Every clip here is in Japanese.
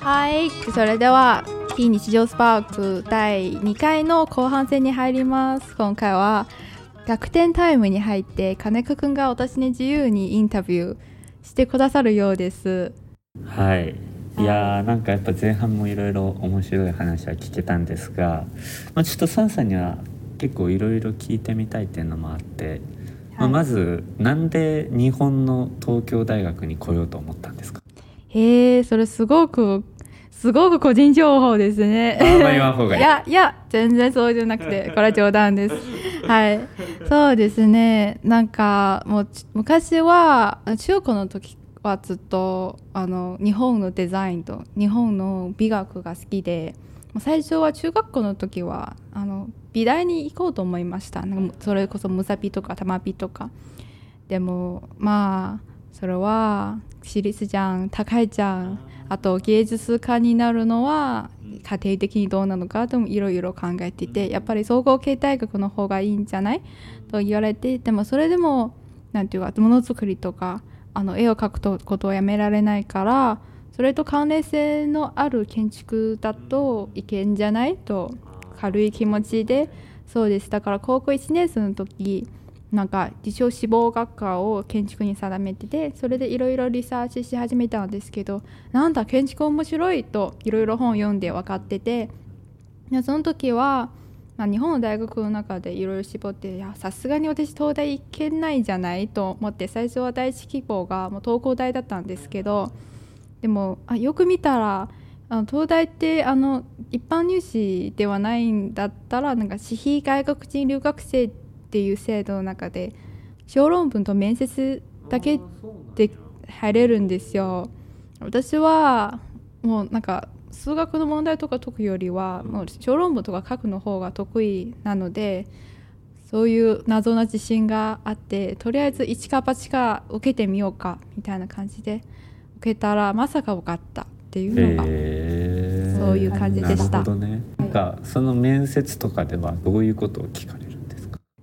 はい、それでは非日常スパーク第2回の後半戦に入ります。今回は逆転タイムに入って金子くんが私に自由にインタビューしてくださるようです。はいいやーなんかやっぱ前半もいろいろ面白い話は聞けたんですが、まあ、ちょっとサンさんには結構いろいろ聞いてみたいっていうのもあって、まあ、はいまずなんで日本の東京大学に来ようと思ったんですか？へえ、それすごくすごく個人情報ですね。いいいやいや全然そうじゃなくて これは冗談です。はい、そうですね。なんかもうち昔は中高の時はずっとあの日本のデザインと日本の美学が好きで、最初は中学校の時はあの美大に行こうと思いました。なんかそれこそムサピとかタマピとか。でもまあそれは私立じゃん高いじゃん。あと芸術家になるのは家庭的にどうなのかともいろいろ考えていてやっぱり総合系大学の方がいいんじゃない？と言われてでもそれでもなんていうかものづくりとかあの絵を描くとことをやめられないからそれと関連性のある建築だといけんじゃない？と軽い気持ちで。そうです。だから高校1年生の時なんか自称志望学科を建築に定めててそれでいろいろリサーチし始めたんですけどなんだ建築面白いといろいろ本を読んで分かっててでその時は、まあ、日本の大学の中でいろいろ絞っていやさすがに私東大行けないじゃないと思って最初は第一希望がもう東工大だったんですけどでもあよく見たらあの東大ってあの一般入試ではないんだったらなんか私費外国人留学生っていう制度の中で小論文と面接だけで入れるんですよ。私はもうなんか数学の問題とか解くよりはもう小論文とか書くの方が得意なのでそういう謎な自信があってとりあえず一か八か受けてみようかみたいな感じで受けたらまさか受かったっていうのが、へー。そういう感じでした。なるほどね。なんかその面接とかではどういうことを聞かれる？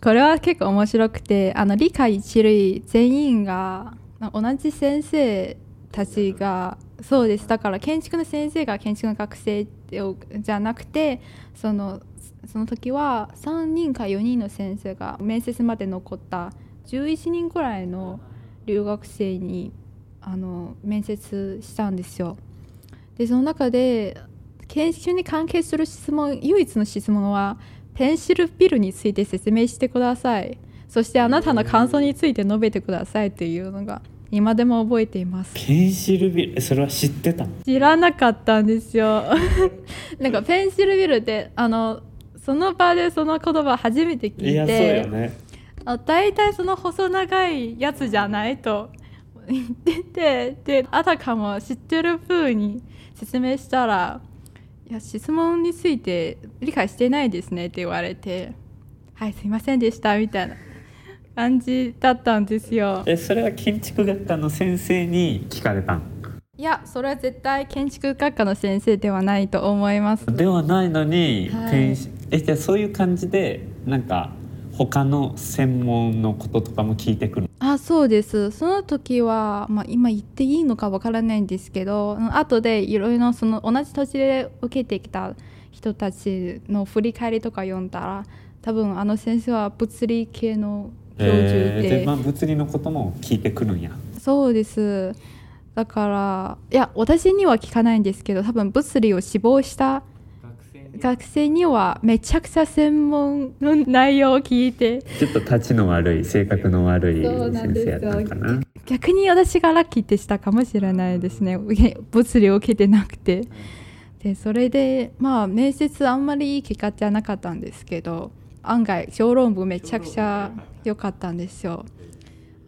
これは結構面白くてあの理科一類全員が同じ先生たちがそうですだから建築の先生が建築の学生じゃなくてそのその時は3人か4人の先生が面接まで残った11人くらいの留学生にあの面接したんですよ。でその中で研修に関係する質問唯一の質問はペンシルビルについて説明してください。そしてあなたの感想について述べてくださいっていうのが今でも覚えています。ペンシルビルえそれは知ってた？の知らなかったんですよ。なんかペンシルビルってあのその場でその言葉初めて聞いていやそうよね。あ大体その細長いやつじゃないと 言っててであたかも知ってる風に説明したら「いや質問について理解してないですね」って言われて「はいすいませんでした」みたいな感じだったんですよ。えそれは建築学科の先生に聞かれたんいやそれは絶対建築学科の先生ではないと思います。ではないのに、はい。えじゃあそういう感じでなんか他の専門のこととかも聞いてくるあそうです。その時は、まあ、今言っていいのかわからないんですけどうん後でいろいろその同じ土地で受けてきた人たちの振り返りとか読んだら多分あの先生は物理系の教授えーで、でまあ、物理のことも聞いてくるんや。そうです。だからいや私には聞かないんですけど多分物理を志望した学生にはめちゃくちゃ専門の内容を聞いて。ちょっと立ちの悪い性格の悪い先生やったんかな。逆に私がラッキーでしたかもしれないですね。物理を受けてなくて。でそれでまあ面接あんまりいい結果じゃなかったんですけど案外小論文めちゃくちゃ良かったんですよ。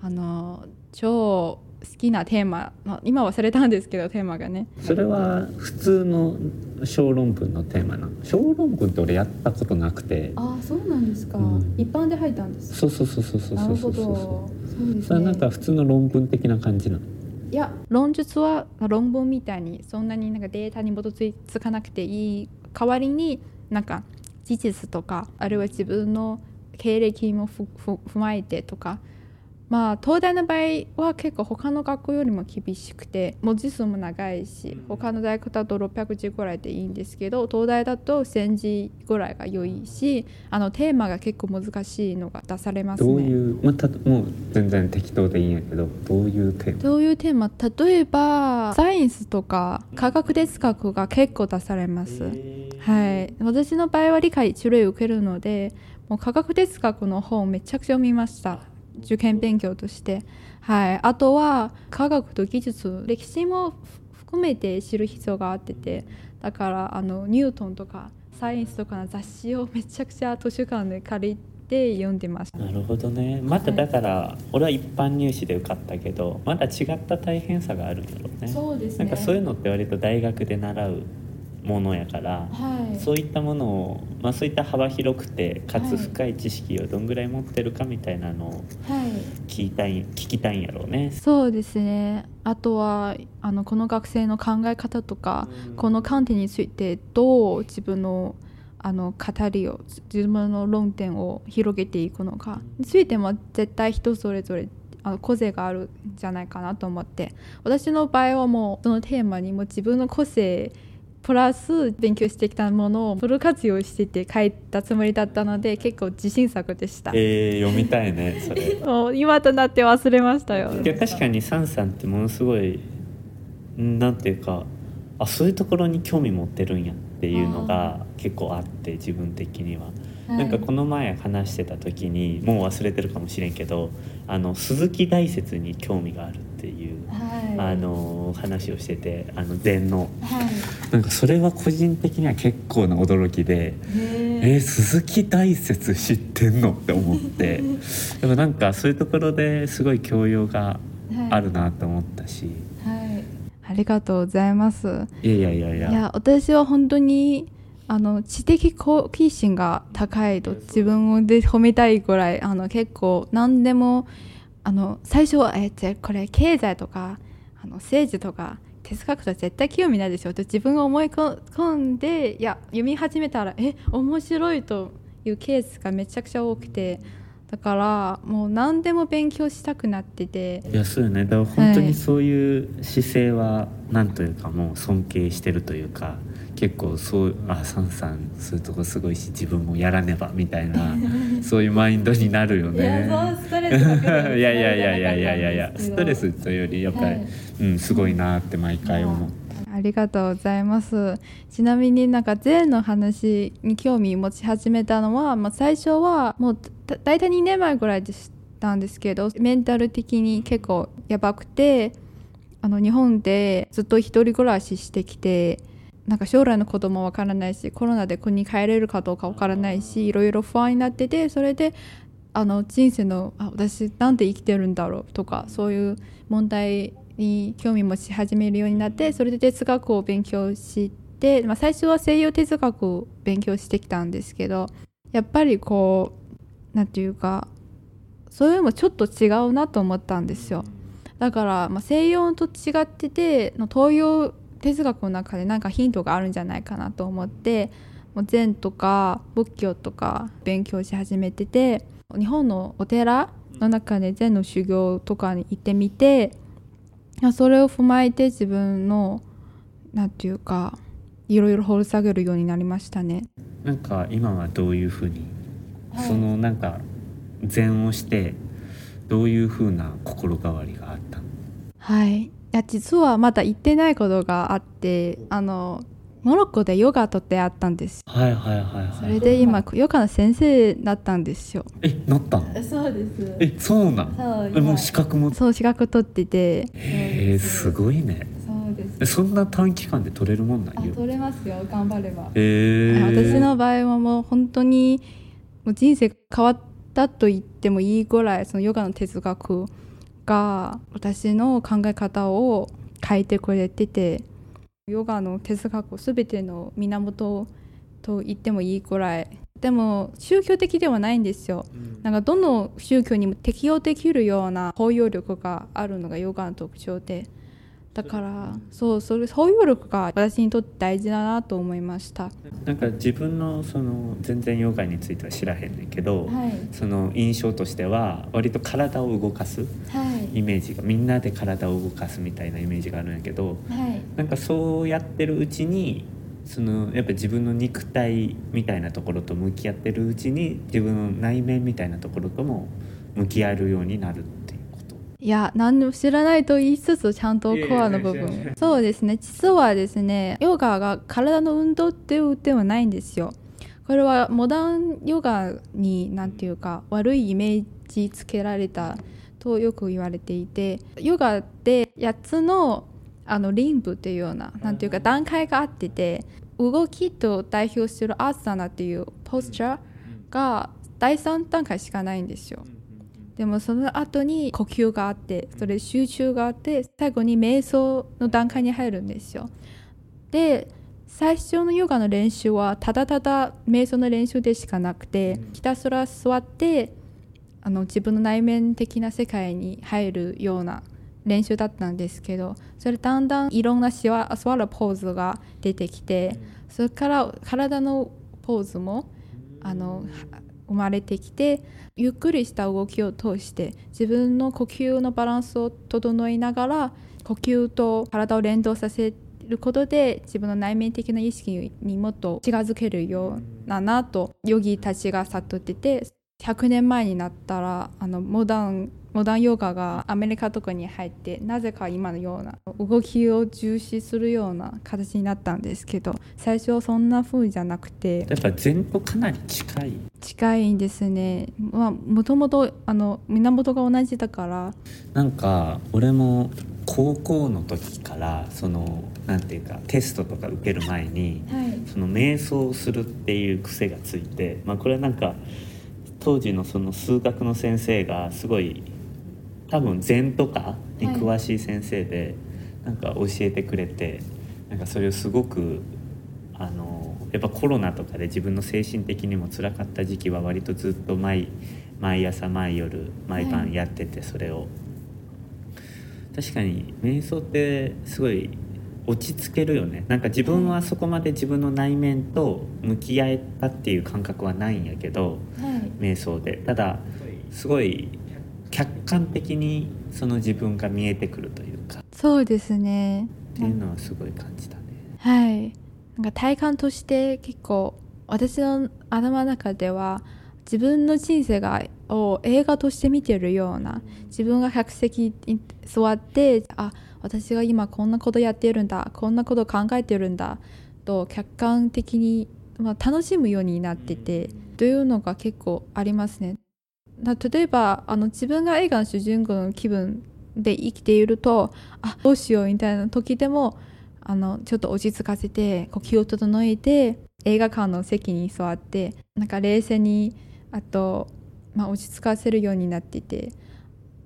あの超好きなテーマ、まあ、今忘れたんですけどテーマがね。それは普通の小論文のテーマなの。小論文って俺やったことなくて。ああそうなんですか、うん。一般で入ったんですそうそうそうそうそうそうそうそうそう。でそれはなんか普通の論文的な感じなの。いや。論述は論文みたいにそんなになんかデータに基づかなくていい代わりになんか事実とかあるいは自分の経歴もふふ踏まえてとかまあ東大の場合は結構他の学校よりも厳しくて文字数も長いし他の大学だと600字ぐらいでいいんですけど東大だと1000字ぐらいが良いしあのテーマが結構難しいのが出されますね。どういう、まあ、たもう全然適当でいいんやけどどういうテーマ？どういうテーマ？例えばサイエンスとか科学哲学が結構出されます。はい、私の場合は理解一類受けるのでもう科学哲学の本めちゃくちゃ読みました受験勉強として、はい、あとは科学と技術歴史も含めて知る必要があってて。だからあのニュートンとかサイエンスとかの雑誌をめちゃくちゃ図書館で借りて読んでました。なるほどね。まただから、俺は一般入試で受かったけどまだ違った大変さがあるんだろうね。そうですね。なんかそういうのって割と大学で習うものやから、はい。そういったものを、まあ、そういった幅広くてかはい。つ深い知識をどんぐらい持ってるかみたいなのをはい。聞いたい聞きたいんやろうね。そうですね。あとはあのこの学生の考え方とか、この観点についてどう自分のあの語りを自分の論点を広げていくのかについても絶対人それぞれあの個性があるんじゃないかなと思って。私の場合はもうそのテーマにもう自分の個性プラス勉強してきたものをフル活用してて書いたつもりだったので結構自信作でした、えー、読みたいねそれ。もう今となって忘れましたよいや確かにサンさんってものすごいんなんていうかあそういうところに興味持ってるんやっていうのが結構あって自分的には。なんかこの前話してた時にもう忘れてるかもしれんけどあの鈴木大説に興味があるっていう、はいあの話をしててあの禅の。はい。なんかそれは個人的には結構な驚きで。えー、鈴木大説知ってんのって思って。でもなんかそういうところですごい教養があるなと思ったし、はい、ありがとうございます。い、やいやいやいや。いや、私は本当にあの知的好奇心が高いと自分で褒めたいぐらいあの結構何でもあの最初はえこれ経済とかあの政治とか哲学とは絶対興味ないでしょ。と自分が思い込んでいや読み始めたら え面白いというケースがめちゃくちゃ多くて。だからもう何でも勉強したくなってて。いやそうよね。だから本当にそういう姿勢はなんというかもう尊敬してるというか。結構そうあサンさんそういうとこすごいし自分もやらねばみたいな そういうマインドになるよね。ストレスだけでいやいやいやいやいやいやいやストレスというよりやっぱり、はいうんすごいなって毎回思う。ありがとうございます。ちなみになんか禅の話に興味持ち始めたのは、まあ、最初はもうだ大体2年前ぐらいでしたんですけどメンタル的に結構やばくてあの日本でずっと一人暮らししてきてなんか将来のこともわからないしコロナで国に帰れるかどうかわからないしいろいろ不安になっててそれであの人生のあ私なんで生きてるんだろうとかそういう問題に興味持ち始めるようになってそれで哲学を勉強して、まあ、最初は西洋哲学を勉強してきたんですけどやっぱりこうなんていうかそういうのもちょっと違うなと思ったんですよ。だから、まあ、西洋と違ってての東洋哲学の中でなんかヒントがあるんじゃないかなと思ってもう禅とか仏教とか勉強し始めてて日本のお寺の中で禅の修行とかに行ってみてそれを踏まえて自分のなんていうかいろいろ掘り下げるようになりましたね。なんか今はどういうふうに、そのなんか禅をしてどういうふうな心変わりがあったの？はい、いや実はまだ行ってないことがあってあのモロッコでヨガと出会ったんですはいはいはいはい。それで今ヨガの先生だったんですよ。えなったの？そうです。えそうなん？そうえもう資格も？そう資格取ってて。へえす。ごいね。そうです。えそんな短期間で取れるもんなん？よ取れますよ。頑張れば。へえ私の場合はもう本当にもう人生変わったと言ってもいいぐらいそのヨガの哲学が私の考え方を変えてくれててヨガの哲学全ての源と言ってもいいぐらい。でも宗教的ではないんですよ。なんかどの宗教にも適用できるような包容力があるのがヨガの特徴でだからそうそれ包容力が私にとって大事だなと思いました。なんか自分のその全然ヨガについては知らへんねんけど、はい。その印象としては割と体を動かすはい。イメージがみんなで体を動かすみたいなイメージがあるんやけどはい。なんかそうやってるうちにそのやっぱ自分の肉体みたいなところと向き合ってるうちに自分の内面みたいなところとも向き合えるようになるっていや何も知らないと言いつつちゃんとコアの部分。そうですね。実はですねヨガが体の運動っていうではないんですよ。これはモダンヨガになんていうか悪いイメージつけられたとよく言われていてヨガって8つのあのリンブっていうようななんていうか段階があってて動きと代表してるアーサナっていうポスチャーが第3段階しかないんですよでもその後に呼吸があってそれ集中があって最後に瞑想の段階に入るんですよ。で最初のヨガの練習はただただ瞑想の練習でしかなくてひたすら座ってあの自分の内面的な世界に入るような練習だったんですけどそれだんだんいろんな座るポーズが出てきてそれから体のポーズもあの生まれてきてゆっくりした動きを通して自分の呼吸のバランスを整えながら呼吸と体を連動させることで自分の内面的な意識にもっと近づけるようだなとヨギたちが悟ってて100年前になったらあのモダンモダンヨガがアメリカとかに入ってなぜか今のような動きを重視するような形になったんですけど最初はそんな風じゃなくてやっぱ禅とかなり近い。近いんですね。まあもともとあの源が同じだから。なんか俺も高校の時からそのなんていうかテストとか受ける前にはい。その瞑想するっていう癖がついて、まあ、これはなんか当時のその数学の先生がすごい多分禅とかに詳しい先生で、なんか教えてくれてなんかそれをすごくあのやっぱコロナとかで自分の精神的にも辛かった時期は割とずっと毎毎朝毎夜毎晩やっててそれを。確かに瞑想ってすごい落ち着けるよね。なんか自分はそこまで自分の内面と向き合えたっていう感覚はないんやけどはい。瞑想で。ただすごい客観的にその自分が見えてくるというか。っそうですね。ていうのはすごい感じたね。はい。なんか体感として結構私の頭の中では自分の人生がを映画として見てるような自分が客席に座ってあ私が今こんなことやってるんだこんなこと考えてるんだと客観的に、まあ、楽しむようになっててというのが結構ありますね。例えばあの自分が映画の主人公の気分で生きているとあどうしようみたいな時でもあのちょっと落ち着かせて呼吸を整えて映画館の席に座ってなんか冷静にあと、まあ、落ち着かせるようになってて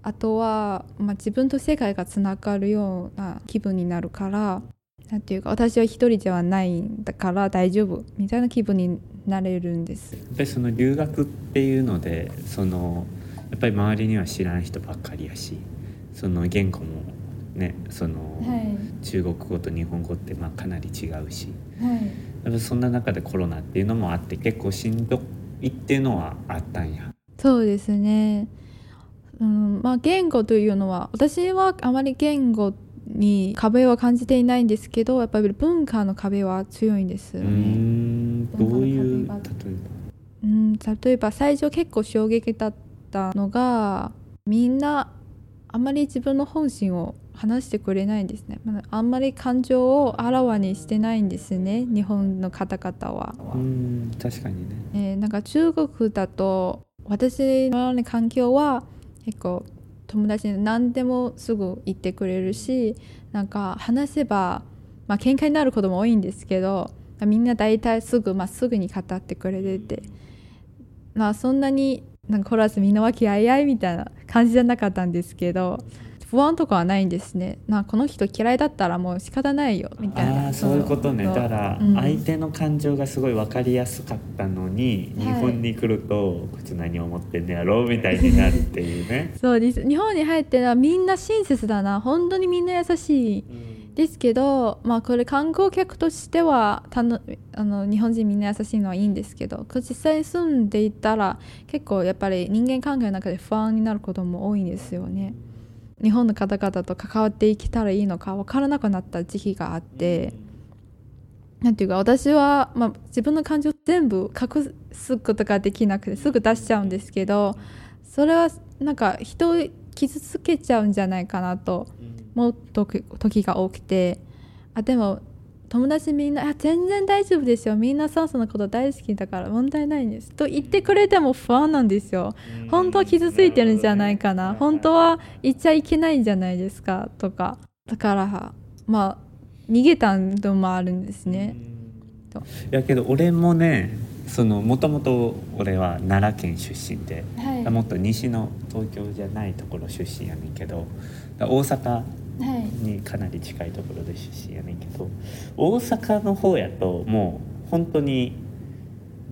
あとは、まあ、自分と世界がつながるような気分になるからなんていうか私は一人ではないんだから大丈夫みたいな気分になれるんです。やっぱりその留学っていうのでそのやっぱり周りには知らん人ばっかりやしその言語もねその、中国語と日本語ってまあかなり違うしやっぱそんな中でコロナっていうのもあって結構しんどいっていうのはあったんや。そうですね。うん、まあ言語というのは私はあまり言語に壁は感じていないんですけどやっぱり文化の壁は強いんですよね。んどういう例えば？うん、例えば最初結構衝撃だったのがみんなあまり自分の本心を話してくれないんですね。まああんまり感情をあらわにしてないんですね日本の方々は。うーん確かにね。えーなんか中国だと私の環境は結構友達に何でもすぐ言ってくれるしなんか話せば、まあ喧嘩になることも多いんですけどみんな大体すぐまっすぐに語ってくれてて、まあ、そんなになんかコラスみんな和気あいあいみたいな感じじゃなかったんですけど不安とかはないんですね。なこの人嫌いだったらもう仕方ないよみたいな。そういうことね。だからうん。相手の感情がすごい分かりやすかったのに、はい。日本に来るとこいつ何思ってんねやろみたいになるっていうね。そうです。日本に入ってなみんな親切だな。本当にみんな優しいですけど、まあ、これ観光客としてはたのあの日本人みんな優しいのはいいんですけど実際に住んでいたら結構やっぱり人間関係の中で不安になることも多いんですよね。日本の方々と関わっていけたらいいのか分からなくなった時期があって。なんていうか私は、まあ、自分の感情全部隠すことができなくてすぐ出しちゃうんですけどそれはなんか人を傷つけちゃうんじゃないかなと思う時時が多くてあでも友達みんなあ全然大丈夫ですよ。みんな酸素のこと大好きだから問題ないんです。と言ってくれても不安なんですよ。本当は傷ついてるんじゃないかな。本当は言っちゃいけないんじゃないですか。とか。だからまあ逃げたのもあるんですね。やけど俺もねそのもともと俺は奈良県出身で、はい。もっと西の東京じゃないところ出身やねんけど大阪はいにかなり近いところで出身やねんけど大阪の方やともう本当に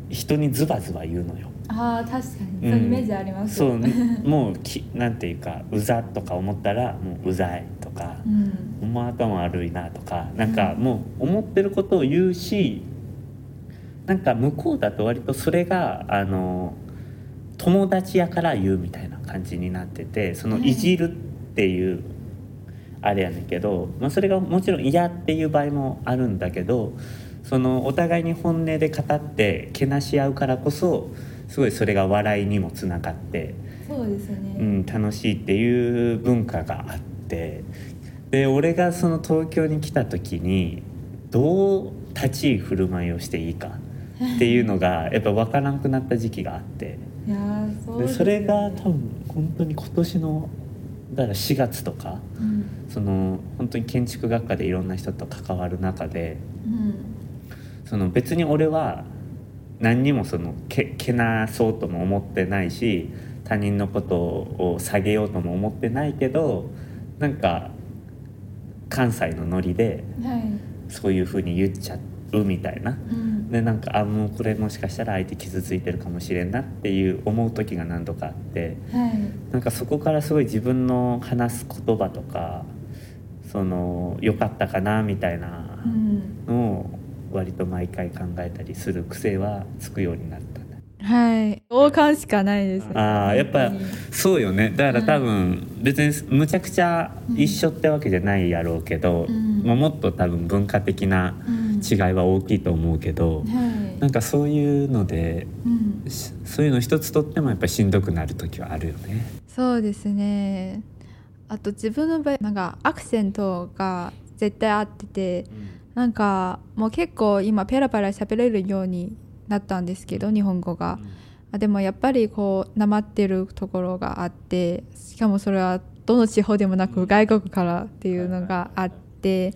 人にズバズバ言うのよ。ああ確かに。うん。そういうイメージあります。そうもうきなんていうかうざとか思ったらもううざいとかう、ん。ほんま頭悪いなとかなんかもう思ってることを言うしなんか向こうだと割とそれがあの友達やから言うみたいな感じになっててそのはい。いじるっていうあれやねんけど、まあ、それがもちろん嫌っていう場合もあるんだけどそのお互いに本音で語ってけなし合うからこそすごいそれが笑いにもつながって。そうですね。うん、楽しいっていう文化があってで俺がその東京に来た時にどう立ち居振る舞いをしていいかっていうのが やっぱ分からなくなった時期があっていやーそうですでそれが多分本当に今年のだから4月とかうんその本当に建築学科でいろんな人と関わる中でうんその別に俺は何にもそのけけなそうとも思ってないし他人のことを下げようとも思ってないけどなんか関西のノリではい。そういうふうに言っちゃうみたいな。うんでなんかあもうこれもしかしたら相手傷ついてるかもしれんなっていう思う時が何度かあってはい。なんかそこからすごい自分の話す言葉とかその良かったかなみたいなうん。のを割と毎回考えたりする癖はつくようになったねはい。王冠しかないです。ああやっぱそうよね。だから多分別にむちゃくちゃ一緒ってわけじゃないやろうけど、うん。まあ、もっと多分文化的なうん違いは大きいと思うけど、はい。なんかそういうのでうんしそういうの一つとってもやっぱりしんどくなる時はあるよね。そうですね。あと自分の場合なんかアクセントが絶対合ってて、なんかもう結構今ペラペラ喋れるようになったんですけど日本語が。あでもやっぱりこうなまってるところがあってしかもそれはどの地方でもなく外国からっていうのがあって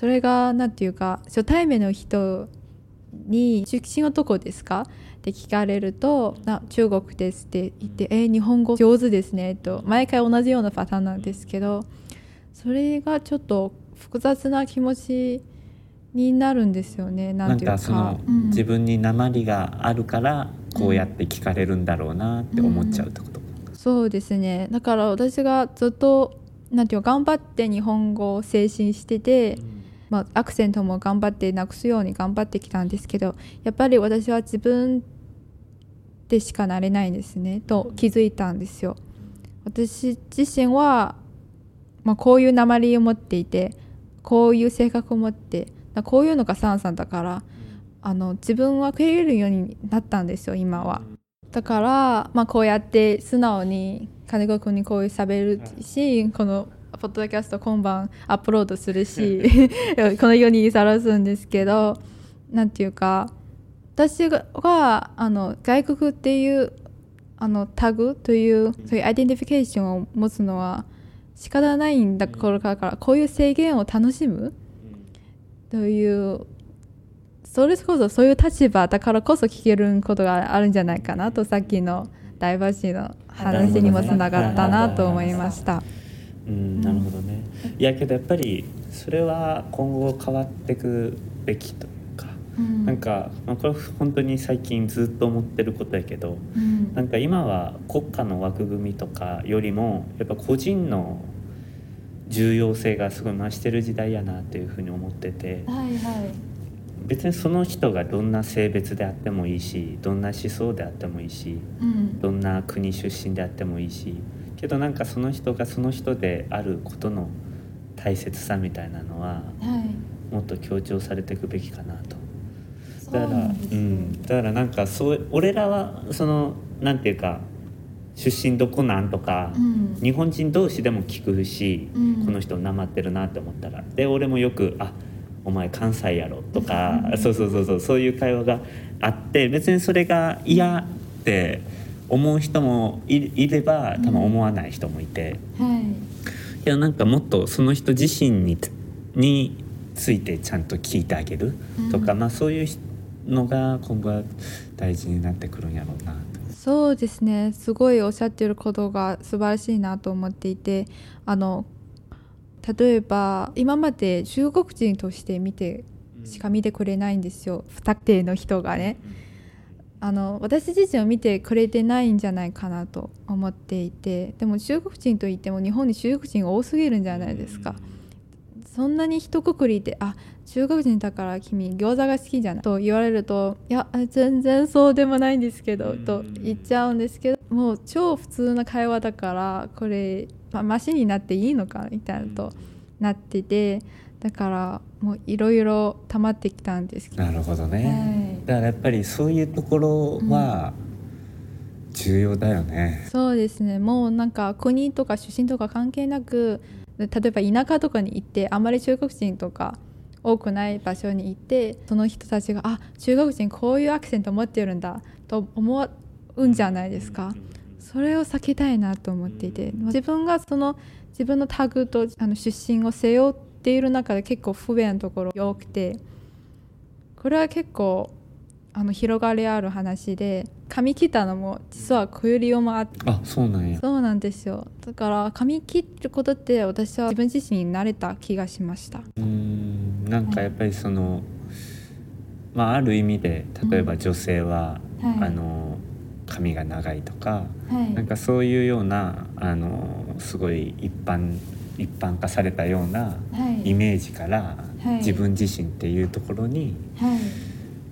それがなんていうか初対面の人に「出身はどこですか?」って聞かれると「な中国です」って言って「え日本語上手ですね」と毎回同じようなパターンなんですけどそれがちょっと複雑な気持ちになるんですよね。ななんんていうか。かその、うん。自分に鉛があるからこうやって聞かれるんだろうなって思っちゃうってこと、そうですね。だから私がずっとなんていうか頑張って日本語を精進してて、まあ、アクセントも頑張ってなくすように頑張ってきたんですけどやっぱり私は自分でしかなれないんですねと気づいたんですよ私自身は、まあ、こういう鉛を持っていてこういう性格を持ってだこういうのがサンさんだからあの自分は受け入れるようになったんですよ今は。だから、まあ、こうやって素直に金子君にこういう喋るし、このポッドキャスト今晩アップロードするし この世にさらすんですけどなんていうか私があの外国っていうあのタグというそういうアイデンティフィケーションを持つのは仕方ないんだからこういう制限を楽しむ？というそれこそそういう立場だからこそ聞けることがあるんじゃないかなとさっきのダイバーシティの話にもつながったなと思いました。ううんなるほどね。いやけどやっぱりそれは今後変わっていくべきというか、うん。なんか、まあ、これ本当に最近ずっと思ってることやけどうん。なんか今は国家の枠組みとかよりもやっぱ個人の重要性がすごい増してる時代やなっていうふうに思っててはいはい。別にその人がどんな性別であってもいいしどんな思想であってもいいしうん。どんな国出身であってもいいしけどなんかその人がその人であることの大切さみたいなのははい。もっと強調されていくべきかなと。だからなんですようん、だからなんかそう俺らはそのなんていうか出身どこなんとか、うん。日本人同士でも聞くし、うん。この人なまってるなって思ったらで俺もよく「あお前関西やろ」とか、そうそうそうそうそういう会話があって別にそれが嫌って思う人もいいれば多分思わない人もいて。はい。いやなんかもっとその人自身につについてちゃんと聞いてあげるとか、うん。まあそういうのが今後は大事になってくるんやろうなと。そうですね。すごいおっしゃってることが素晴らしいなと思っていてあの例えば今まで中国人として見てしか見てくれないんですよ。不特定の人がねあの私自身を見てくれてないんじゃないかなと思っていてでも中国人といっても日本に中国人が多すぎるんじゃないですか。そんなに一括りで「あ中国人だから君餃子が好きじゃない」と言われると「いや全然そうでもないんですけど」と言っちゃうんですけどもう超普通な会話だからこれ、まあ、マシになっていいのかみたいなとなっててだからもういろいろ溜まってきたんですけど。なるほどね、はい。だからやっぱりそういうところは重要だよね。そうですね。もうなんか国とか出身とか関係なく例えば田舎とかに行ってあまり中国人とか多くない場所に行ってその人たちがあ中国人こういうアクセント持ってるんだと思うんじゃないですか。それを避けたいなと思っていて。自分がその自分のタグとあの出身を背負っている中で結構不便なところが多くてこれは結構あの広がりある話で髪切ったのも実はこういう理由もあってあそうなんや。そうなんですよ。だから髪切ることって私は自分自身に慣れた気がしました。うーんなんかやっぱりその、まあある意味で例えば女性は、はい。あの髪が長いとか、はい。なんかそういうようなあのすごい一般一般化されたようなはい。イメージから、はい。自分自身っていうところにはい。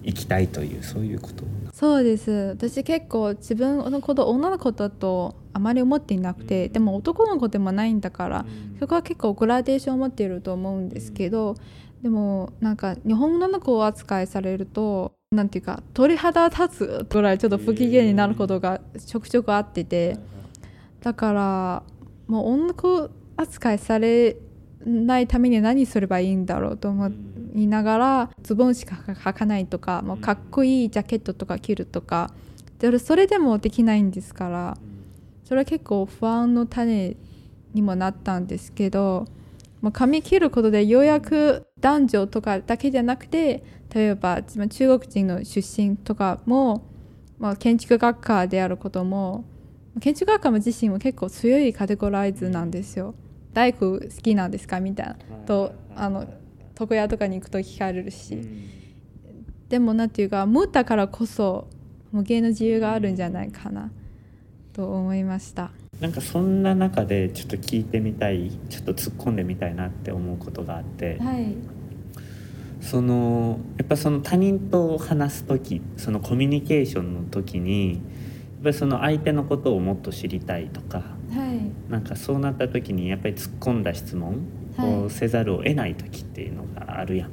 行きたいというそういうこと。そうです。私結構自分のこと女の子だとあまり思っていなくて、でも男の子でもないんだから、そこは結構グラデーションを持っていると思うんですけど、でもなんか日本の子を扱いされるとなんていうか鳥肌立つぐらいちょっと不機嫌になることがちょくちょくあっててだからもう女の子扱いされないために何すればいいんだろうと思いながらズボンしか履かないとかもうかっこいいジャケットとか着るとか。でそれでもできないんですからそれは結構不安の種にもなったんですけどもう髪切ることでようやく男女とかだけじゃなくて例えばまあ中国人の出身とかも、まあ、建築学科であることも建築学科も自身も結構強いカテゴライズなんですよ。大工好きなんですか？みたいな。とあの床屋とかに行くと聞かれるし、でもなんていうか持ったからこそもう芸の自由があるんじゃないかな。と思いました。なんかそんな中でちょっと聞いてみたいちょっと突っ込んでみたいなって思うことがあって、はい、そのやっぱその他人と話す時そのコミュニケーションの時にやっぱりその相手のことをもっと知りたいとかはい、なんかそうなった時にやっぱり突っ込んだ質問をせざるを得ない時っていうのがあるやん。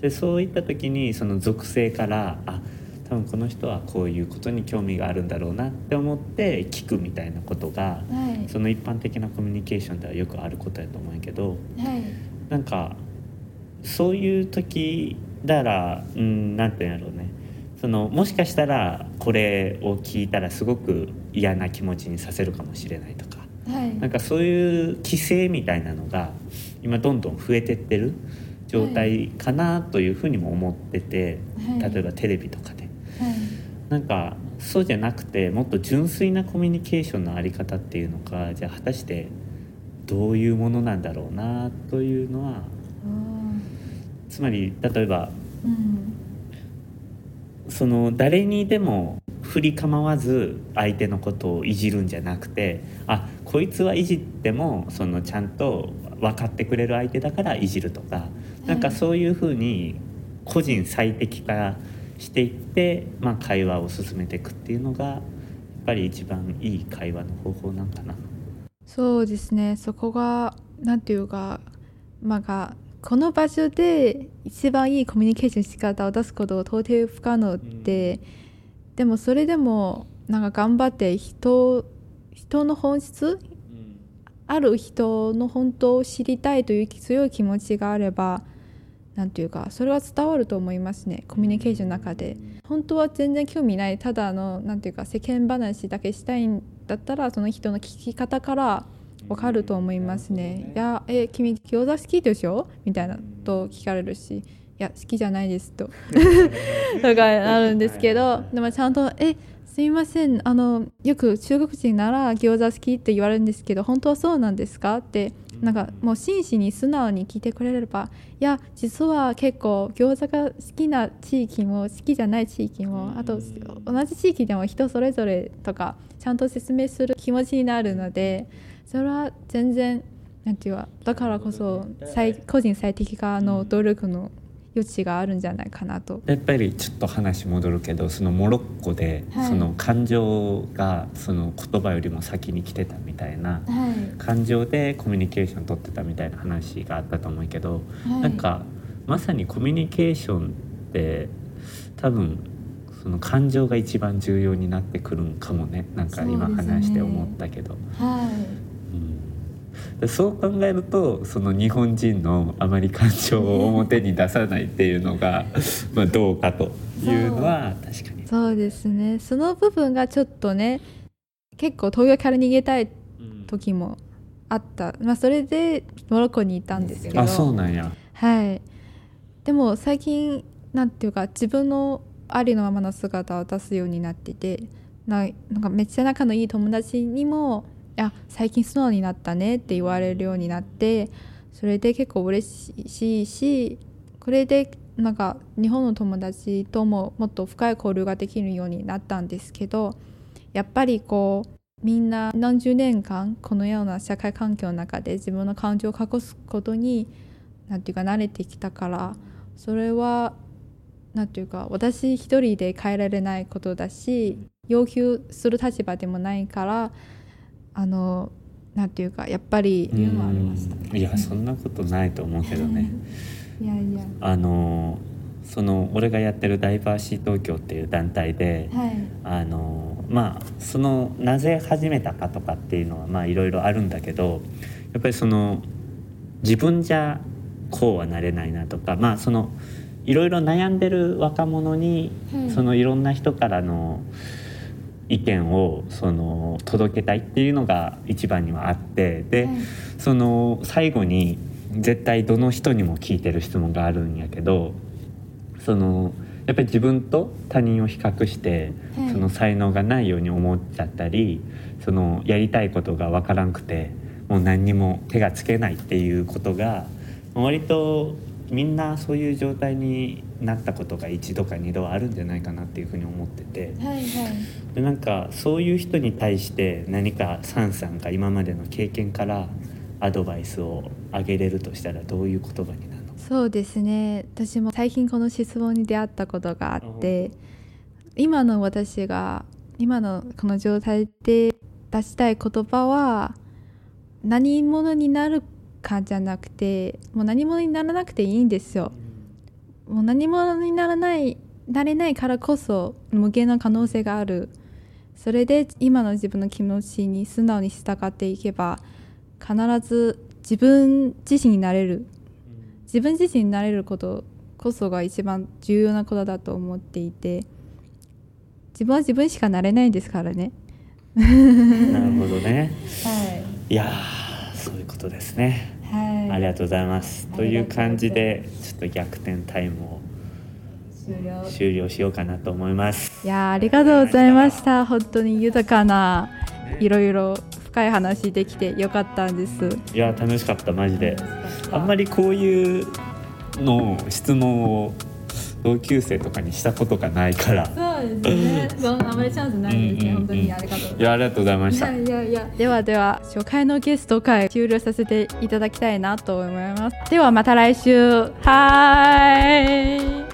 でそういった時にその属性からあ多分この人はこういうことに興味があるんだろうなって思って聞くみたいなことがはい、その一般的なコミュニケーションではよくあることやと思うんやけどはい、なんかそういう時だからうんなんていうんやろうね。そのもしかしたらこれを聞いたらすごく嫌な気持ちにさせるかもしれないとかはい。なんかそういう規制みたいなのが今どんどん増えてってる状態かなというふうにも思ってて、はい。例えばテレビとかで。はい、なんかそうじゃなくてもっと純粋なコミュニケーションのあり方っていうのかじゃあ果たしてどういうものなんだろうなというのはつまり例えばうん。その誰にでも振り構わず相手のことをいじるんじゃなくてあこいつはいじってもそのちゃんと分かってくれる相手だからいじるとか、なんかそういうふうに個人最適化していって、まあ、会話を進めていくっていうのがやっぱり一番いい会話の方法なんかな。そうですね。そこがなんていうかまあがこの場所で一番いいコミュニケーション仕方を出すことは到底不可能で、でもそれでもなんか頑張って人人の本質？ある人の本当を知りたいという強い気持ちがあればなんていうかそれは伝わると思いますねコミュニケーションの中で。本当は全然興味ないただのなんていうか世間話だけしたいんだったらその人の聞き方からわかると思いますね。いや、え、君餃子好きでしょ？みたいなと聞かれるし、いや、好きじゃないですと。とかなるんですけど、でもちゃんと、え、すみません、あの、よく中国人なら餃子好きって言われるんですけど、本当はそうなんですか？って、なんかもう真摯に素直に聞いてくれれば、いや、実は結構餃子が好きな地域も好きじゃない地域も、あと同じ地域でも人それぞれとか、ちゃんと説明する気持ちになるので、それは全然なんていうかだからこそ最個人最適化の努力の余地があるんじゃないかなと。やっぱりちょっと話戻るけどそのモロッコで、はい。その感情がその言葉よりも先に来てたみたいなはい。感情でコミュニケーション取ってたみたいな話があったと思うけど、なんかまさにコミュニケーションって多分その感情が一番重要になってくるんかもね。なんか今話して思ったけど。はい。うんでそう考えるとその日本人のあまり感情を表に出さないっていうのが まあどうかというのは確かに。そうですね。その部分がちょっとね結構東京から逃げたい時もあった、まあ、それでモロッコにいたんですけど。あそうなんや。はい。でも最近なんていうか自分のありのままの姿を出すようになっててななんかめっちゃ仲のいい友達にも「いや最近素直になったね」って言われるようになってそれで結構嬉しいしこれでなんか日本の友達とももっと深い交流ができるようになったんですけどやっぱりこうみんな何十年間このような社会環境の中で自分の感情を隠すことになんていうか慣れてきたからそれはなんていうか私一人で変えられないことだし要求する立場でもないからあのなんていうかやっぱりういうのはありました。んいやそんなことないと思うけどね。いやいやあのその俺がやってるダイバーシー東京っていう団体で、はいあのまあそのなぜ始めたかとかっていうのはまあいろいろあるんだけどやっぱりその自分じゃこうはなれないなとかまあそのいろいろ悩んでる若者に、はいそのいろんな人からの意見をその届けたいっていうのが一番にはあってで、はいその最後に絶対どの人にも聞いてる質問があるんやけどそのやっぱり自分と他人を比較して、はいその才能がないように思っちゃったりそのやりたいことがわからんくてもう何にも手がつけないっていうことが割とみんなそういう状態になったことが一度か二度はあるんじゃないかなっていうふうに思ってて。はいはい。でなんかそういう人に対して何かサンさんが今までの経験からアドバイスをあげれるとしたらどういう言葉になるの？そうですね。私も最近この質問に出会ったことがあって今の私が今のこの状態で出したい言葉は何者になるかじゃなくてもう何者にならなくていいんですよもう何者にならないなれないからこそ無限の可能性がある。それで今の自分の気持ちに素直に従っていけば必ず自分自身になれる。自分自身になれることこそが一番重要なことだと思っていて自分は自分しかなれないですからね。なるほどね。はいやーそういうことですねありがとうございます。という感じでちょっと逆転タイムを終了。しようかなと思います。いやーありがとうございました。本当に豊かないろいろ深深い話できてよかったんです。いや楽しかったマジで。あんまりこういうの質問を同級生とかにしたことがないから。そうですね。そんあまりチャンスないですね、本当にありがと。ういやありがとうございました。いやいや。ではでは初回のゲスト会終了させていただきたいなと思います。ではまた来週。はい